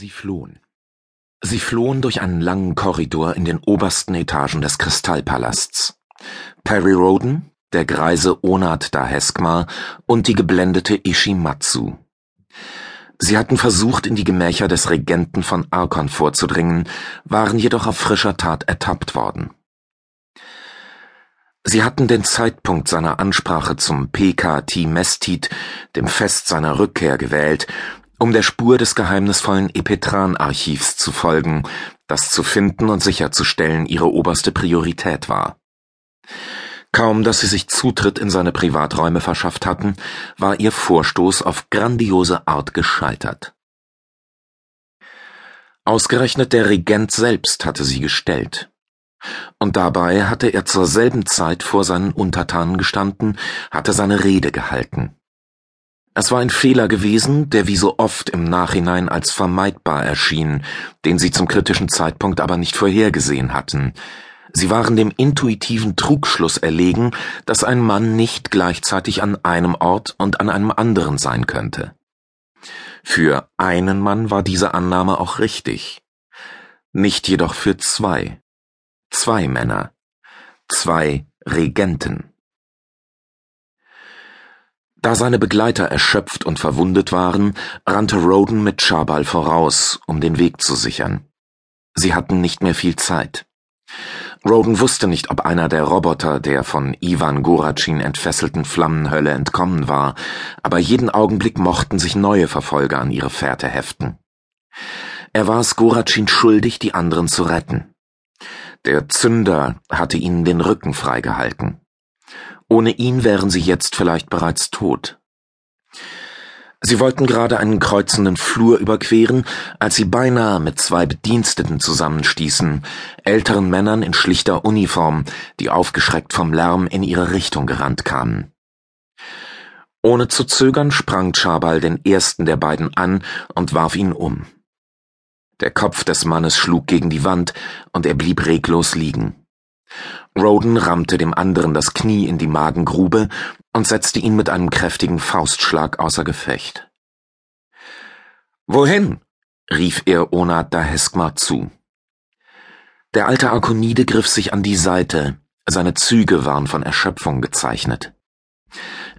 Sie flohen. Sie flohen durch einen langen Korridor in den obersten Etagen des Kristallpalasts. Perry Roden, der greise Onat Daheskmar und die geblendete Ishimatsu. Sie hatten versucht, in die Gemächer des Regenten von Arkon vorzudringen, waren jedoch auf frischer Tat ertappt worden. Sie hatten den Zeitpunkt seiner Ansprache zum PKT Mestit, dem Fest seiner Rückkehr, gewählt, um der Spur des geheimnisvollen Epetran-Archivs zu folgen, das zu finden und sicherzustellen ihre oberste Priorität war. Kaum, dass sie sich Zutritt in seine Privaträume verschafft hatten, war ihr Vorstoß auf grandiose Art gescheitert. Ausgerechnet der Regent selbst hatte sie gestellt. Und dabei hatte er zur selben Zeit vor seinen Untertanen gestanden, hatte seine Rede gehalten. Es war ein Fehler gewesen, der wie so oft im Nachhinein als vermeidbar erschien, den sie zum kritischen Zeitpunkt aber nicht vorhergesehen hatten. Sie waren dem intuitiven Trugschluss erlegen, dass ein Mann nicht gleichzeitig an einem Ort und an einem anderen sein könnte. Für einen Mann war diese Annahme auch richtig, nicht jedoch für zwei. Zwei Männer, zwei Regenten. Da seine Begleiter erschöpft und verwundet waren, rannte Roden mit Charbal voraus, um den Weg zu sichern. Sie hatten nicht mehr viel Zeit. Roden wusste nicht, ob einer der Roboter der von Ivan Goracin entfesselten Flammenhölle entkommen war, aber jeden Augenblick mochten sich neue Verfolger an ihre Fährte heften. Er war es Goracin schuldig, die anderen zu retten. Der Zünder hatte ihnen den Rücken freigehalten. Ohne ihn wären sie jetzt vielleicht bereits tot. Sie wollten gerade einen kreuzenden Flur überqueren, als sie beinahe mit zwei Bediensteten zusammenstießen, älteren Männern in schlichter Uniform, die aufgeschreckt vom Lärm in ihre Richtung gerannt kamen. Ohne zu zögern sprang Chabal den ersten der beiden an und warf ihn um. Der Kopf des Mannes schlug gegen die Wand, und er blieb reglos liegen. Roden rammte dem anderen das Knie in die Magengrube und setzte ihn mit einem kräftigen Faustschlag außer Gefecht. Wohin? rief er Onat Daheskmar zu. Der alte Arkonide griff sich an die Seite, seine Züge waren von Erschöpfung gezeichnet.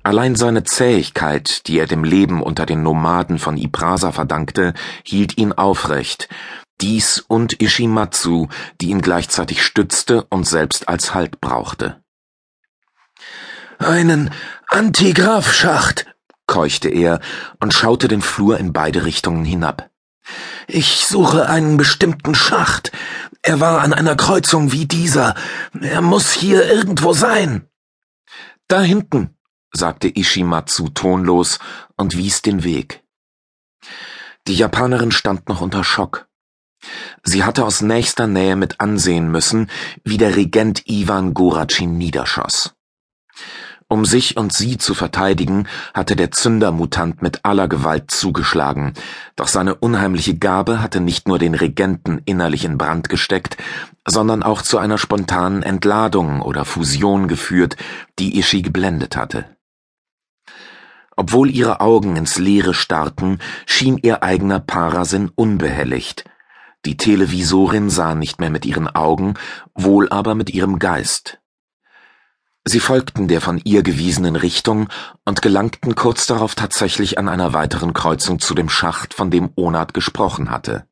Allein seine Zähigkeit, die er dem Leben unter den Nomaden von Ibrasa verdankte, hielt ihn aufrecht, dies und Ishimatsu, die ihn gleichzeitig stützte und selbst als Halt brauchte. Einen Antigraph-Schacht, keuchte er und schaute den Flur in beide Richtungen hinab. Ich suche einen bestimmten Schacht. Er war an einer Kreuzung wie dieser. Er muss hier irgendwo sein. Da hinten, sagte Ishimatsu tonlos und wies den Weg. Die Japanerin stand noch unter Schock. Sie hatte aus nächster Nähe mit ansehen müssen, wie der Regent Iwan Goracin niederschoss. Um sich und sie zu verteidigen, hatte der Zündermutant mit aller Gewalt zugeschlagen, doch seine unheimliche Gabe hatte nicht nur den Regenten innerlich in Brand gesteckt, sondern auch zu einer spontanen Entladung oder Fusion geführt, die Ishi geblendet hatte. Obwohl ihre Augen ins Leere starrten, schien ihr eigener Parasinn unbehelligt, die Televisorin sah nicht mehr mit ihren Augen, wohl aber mit ihrem Geist. Sie folgten der von ihr gewiesenen Richtung und gelangten kurz darauf tatsächlich an einer weiteren Kreuzung zu dem Schacht, von dem Onat gesprochen hatte.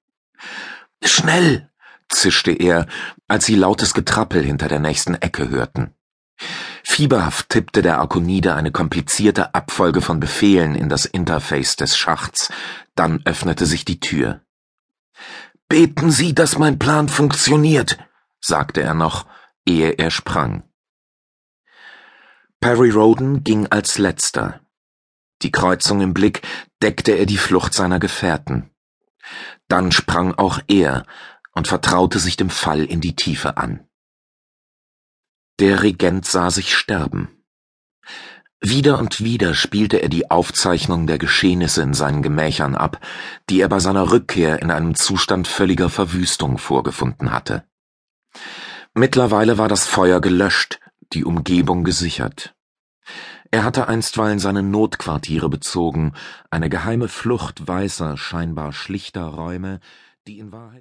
Schnell! zischte er, als sie lautes Getrappel hinter der nächsten Ecke hörten. Fieberhaft tippte der Arkonide eine komplizierte Abfolge von Befehlen in das Interface des Schachts, dann öffnete sich die Tür. Beten Sie, dass mein Plan funktioniert, sagte er noch, ehe er sprang. Perry Roden ging als letzter. Die Kreuzung im Blick deckte er die Flucht seiner Gefährten. Dann sprang auch er und vertraute sich dem Fall in die Tiefe an. Der Regent sah sich sterben. Wieder und wieder spielte er die Aufzeichnung der Geschehnisse in seinen Gemächern ab, die er bei seiner Rückkehr in einem Zustand völliger Verwüstung vorgefunden hatte. Mittlerweile war das Feuer gelöscht, die Umgebung gesichert. Er hatte einstweilen seine Notquartiere bezogen, eine geheime Flucht weißer, scheinbar schlichter Räume, die in Wahrheit